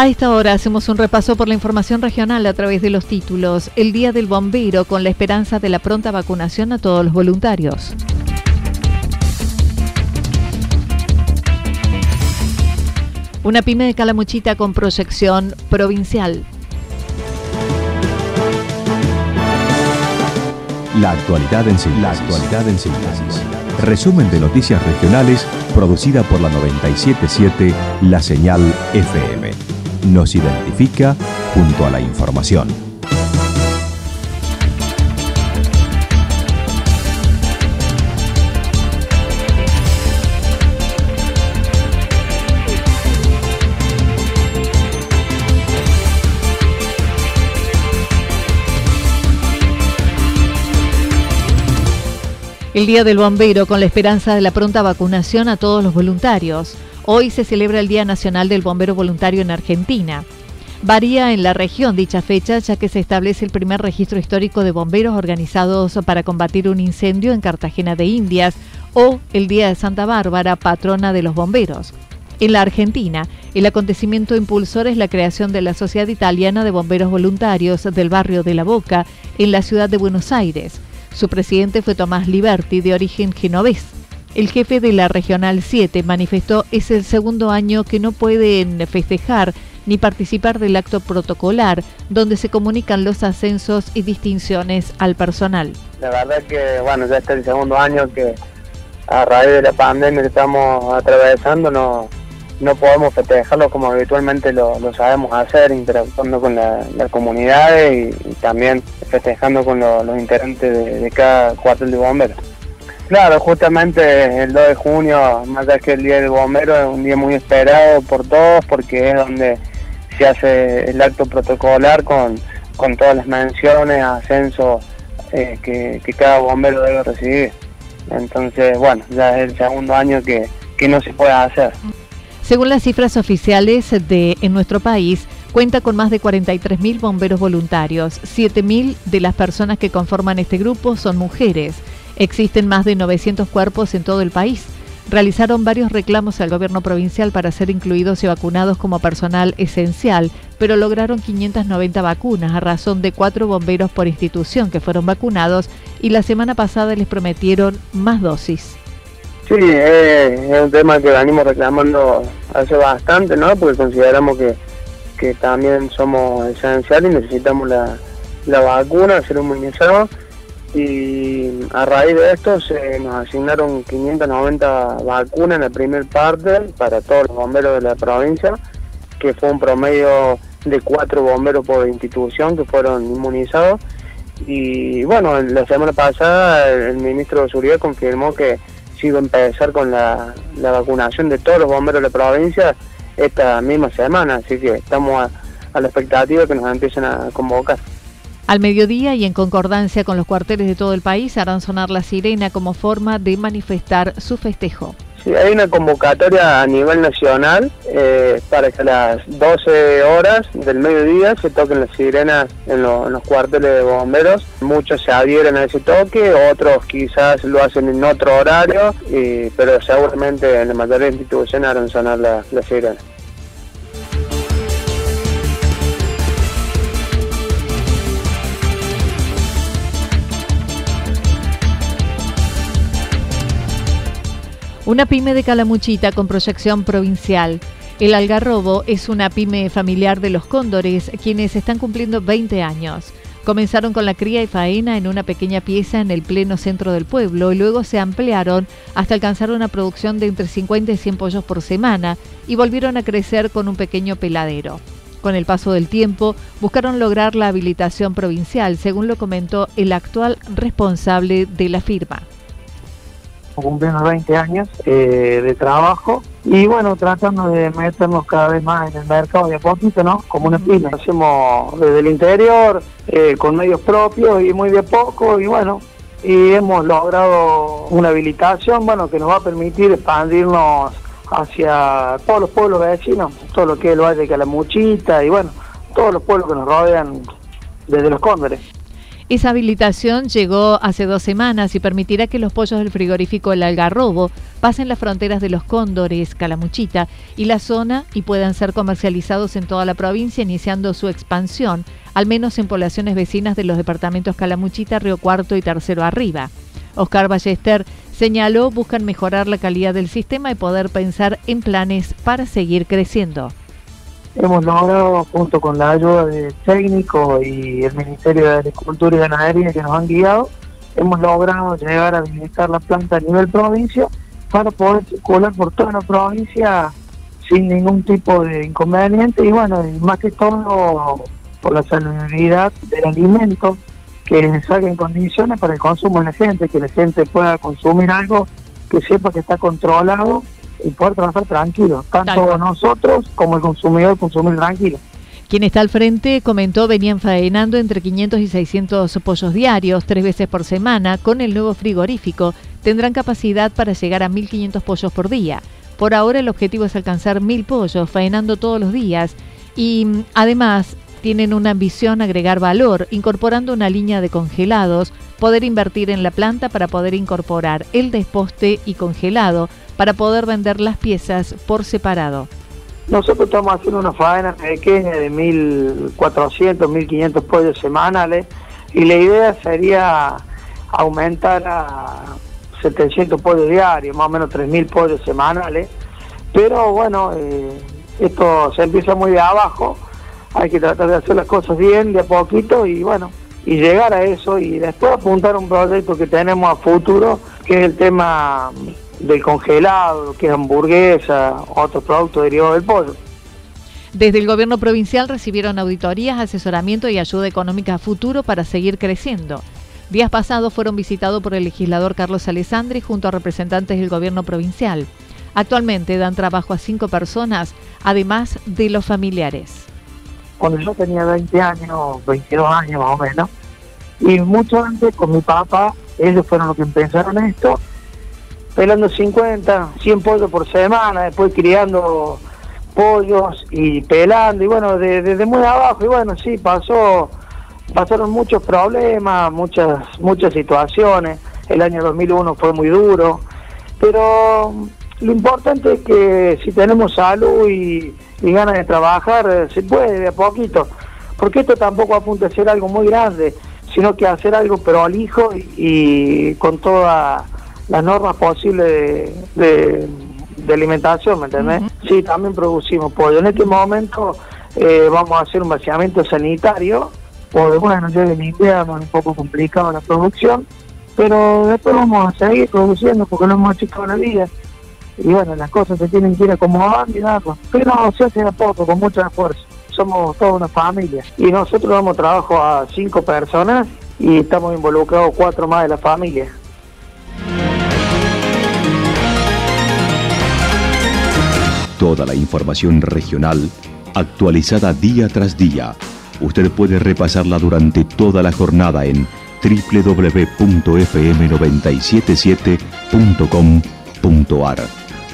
A esta hora hacemos un repaso por la información regional a través de los títulos. El Día del Bombero con la esperanza de la pronta vacunación a todos los voluntarios. Una pyme de Calamuchita con proyección provincial. La actualidad en síntesis. La actualidad en síntesis. Resumen de noticias regionales producida por la 977 La Señal FM nos identifica junto a la información. El Día del Bombero con la esperanza de la pronta vacunación a todos los voluntarios. Hoy se celebra el Día Nacional del Bombero Voluntario en Argentina. Varía en la región dicha fecha, ya que se establece el primer registro histórico de bomberos organizados para combatir un incendio en Cartagena de Indias o el Día de Santa Bárbara, patrona de los bomberos. En la Argentina, el acontecimiento impulsor es la creación de la Sociedad Italiana de Bomberos Voluntarios del barrio de La Boca, en la ciudad de Buenos Aires. Su presidente fue Tomás Liberti, de origen genovés. El jefe de la Regional 7 manifestó es el segundo año que no pueden festejar ni participar del acto protocolar, donde se comunican los ascensos y distinciones al personal. La verdad que, bueno, ya este es el segundo año que a raíz de la pandemia que estamos atravesando no, no podemos festejarlo como habitualmente lo, sabemos hacer, interactuando con la, las comunidades y, también festejando con los integrantes de cada cuartel de bomberos. Claro, justamente el 2 de junio, más allá que el Día del Bombero, es un día muy esperado por todos porque es donde se hace el acto protocolar con, todas las menciones, ascensos eh, que, cada bombero debe recibir. Entonces, bueno, ya es el segundo año que, que no se puede hacer. Según las cifras oficiales de en nuestro país, cuenta con más de 43.000 bomberos voluntarios. 7.000 de las personas que conforman este grupo son mujeres. Existen más de 900 cuerpos en todo el país. Realizaron varios reclamos al gobierno provincial para ser incluidos y vacunados como personal esencial, pero lograron 590 vacunas a razón de cuatro bomberos por institución que fueron vacunados y la semana pasada les prometieron más dosis. Sí, es un tema que venimos reclamando hace bastante, ¿no? Porque consideramos que, que también somos esenciales y necesitamos la, la vacuna, ser inmunizados y a raíz de esto se nos asignaron 590 vacunas en la primer parte para todos los bomberos de la provincia, que fue un promedio de cuatro bomberos por institución que fueron inmunizados. Y bueno, la semana pasada el ministro de Seguridad confirmó que se iba a empezar con la, vacunación de todos los bomberos de la provincia esta misma semana, así que estamos a, a la expectativa de que nos empiecen a convocar. Al mediodía y en concordancia con los cuarteles de todo el país harán sonar la sirena como forma de manifestar su festejo. Sí, hay una convocatoria a nivel nacional eh, para que a las 12 horas del mediodía se toquen las sirenas en, los cuarteles de bomberos. Muchos se adhieren a ese toque, otros quizás lo hacen en otro horario, pero seguramente en la mayoría de instituciones harán sonar las la sirenas. Una pyme de Calamuchita con proyección provincial. El Algarrobo es una pyme familiar de los cóndores, quienes están cumpliendo 20 años. Comenzaron con la cría y faena en una pequeña pieza en el pleno centro del pueblo y luego se ampliaron hasta alcanzar una producción de entre 50 y 100 pollos por semana y volvieron a crecer con un pequeño peladero. Con el paso del tiempo, buscaron lograr la habilitación provincial, según lo comentó el actual responsable de la firma cumpliendo 20 años eh, de trabajo y bueno, tratando de meternos cada vez más en el mercado de a ¿no? Como una pyme. Hacemos desde el interior, eh, con medios propios y muy de poco y bueno, y hemos logrado una habilitación, bueno, que nos va a permitir expandirnos hacia todos los pueblos vecinos, todo lo que es el Valle de Calamuchita y bueno, todos los pueblos que nos rodean desde los Cóndores. Esa habilitación llegó hace dos semanas y permitirá que los pollos del frigorífico El Algarrobo pasen las fronteras de los Cóndores, Calamuchita y la zona y puedan ser comercializados en toda la provincia, iniciando su expansión, al menos en poblaciones vecinas de los departamentos Calamuchita, Río Cuarto y Tercero Arriba. Oscar Ballester señaló buscan mejorar la calidad del sistema y poder pensar en planes para seguir creciendo hemos logrado, junto con la ayuda de técnicos y el Ministerio de Agricultura y Ganadería que nos han guiado, hemos logrado llegar a habilitar la planta a nivel provincia para poder circular por toda la provincia sin ningún tipo de inconveniente y bueno, más que todo por la salubridad del alimento que salga en condiciones para el consumo de la gente, que la gente pueda consumir algo que sepa que está controlado y poder trabajar tranquilo, tanto nosotros como el consumidor consumir tranquilo. Quien está al frente comentó venían faenando entre 500 y 600 pollos diarios, tres veces por semana. Con el nuevo frigorífico tendrán capacidad para llegar a 1.500 pollos por día. Por ahora el objetivo es alcanzar 1.000 pollos faenando todos los días y mm, además tienen una ambición agregar valor, incorporando una línea de congelados, poder invertir en la planta para poder incorporar el desposte y congelado, para poder vender las piezas por separado. Nosotros estamos haciendo una faena pequeña de 1.400, 1.500 pollos semanales y la idea sería aumentar a 700 pollos diarios, más o menos 3.000 pollos semanales. Pero bueno, eh, esto se empieza muy de abajo, hay que tratar de hacer las cosas bien, de a poquito y bueno, y llegar a eso y después apuntar un proyecto que tenemos a futuro, que es el tema del congelado, que es hamburguesa, otros productos derivados del pollo. Desde el gobierno provincial recibieron auditorías, asesoramiento y ayuda económica a futuro para seguir creciendo. Días pasados fueron visitados por el legislador Carlos Alessandri junto a representantes del gobierno provincial. Actualmente dan trabajo a cinco personas, además de los familiares. Cuando yo tenía 20 años, 22 años más o menos, y mucho antes con mi papá, ellos fueron los que empezaron esto pelando 50, 100 pollos por semana, después criando pollos y pelando, y bueno, desde muy abajo, y bueno, sí, pasó, pasaron muchos problemas, muchas, muchas situaciones, el año 2001 fue muy duro, pero lo importante es que si tenemos salud y, ganas de trabajar, se puede de a poquito, porque esto tampoco apunta a ser algo muy grande, sino que hacer algo prolijo y, y con toda las normas posibles de, alimentación, ¿me entendés? Sí, también producimos pollo. En este momento eh, vamos a hacer un vaciamiento sanitario, porque bueno, llega el invierno, es un poco complicado la producción, pero después vamos a seguir produciendo porque lo hemos hecho toda la vida. Y bueno, las cosas se tienen que ir acomodando y nada, pero se hace a poco, con mucho esfuerzo. Somos toda una familia. Y nosotros damos trabajo a cinco personas y estamos involucrados cuatro más de la familia. Toda la información regional actualizada día tras día. Usted puede repasarla durante toda la jornada en www.fm977.com.ar.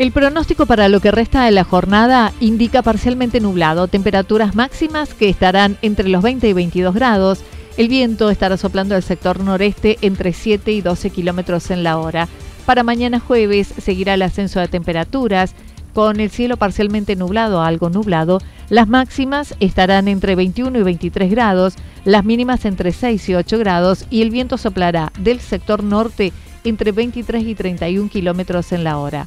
El pronóstico para lo que resta de la jornada indica parcialmente nublado, temperaturas máximas que estarán entre los 20 y 22 grados. El viento estará soplando del sector noreste entre 7 y 12 kilómetros en la hora. Para mañana jueves seguirá el ascenso de temperaturas, con el cielo parcialmente nublado a algo nublado. Las máximas estarán entre 21 y 23 grados, las mínimas entre 6 y 8 grados y el viento soplará del sector norte entre 23 y 31 kilómetros en la hora.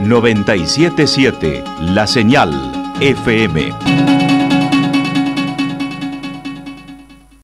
977 La Señal FM.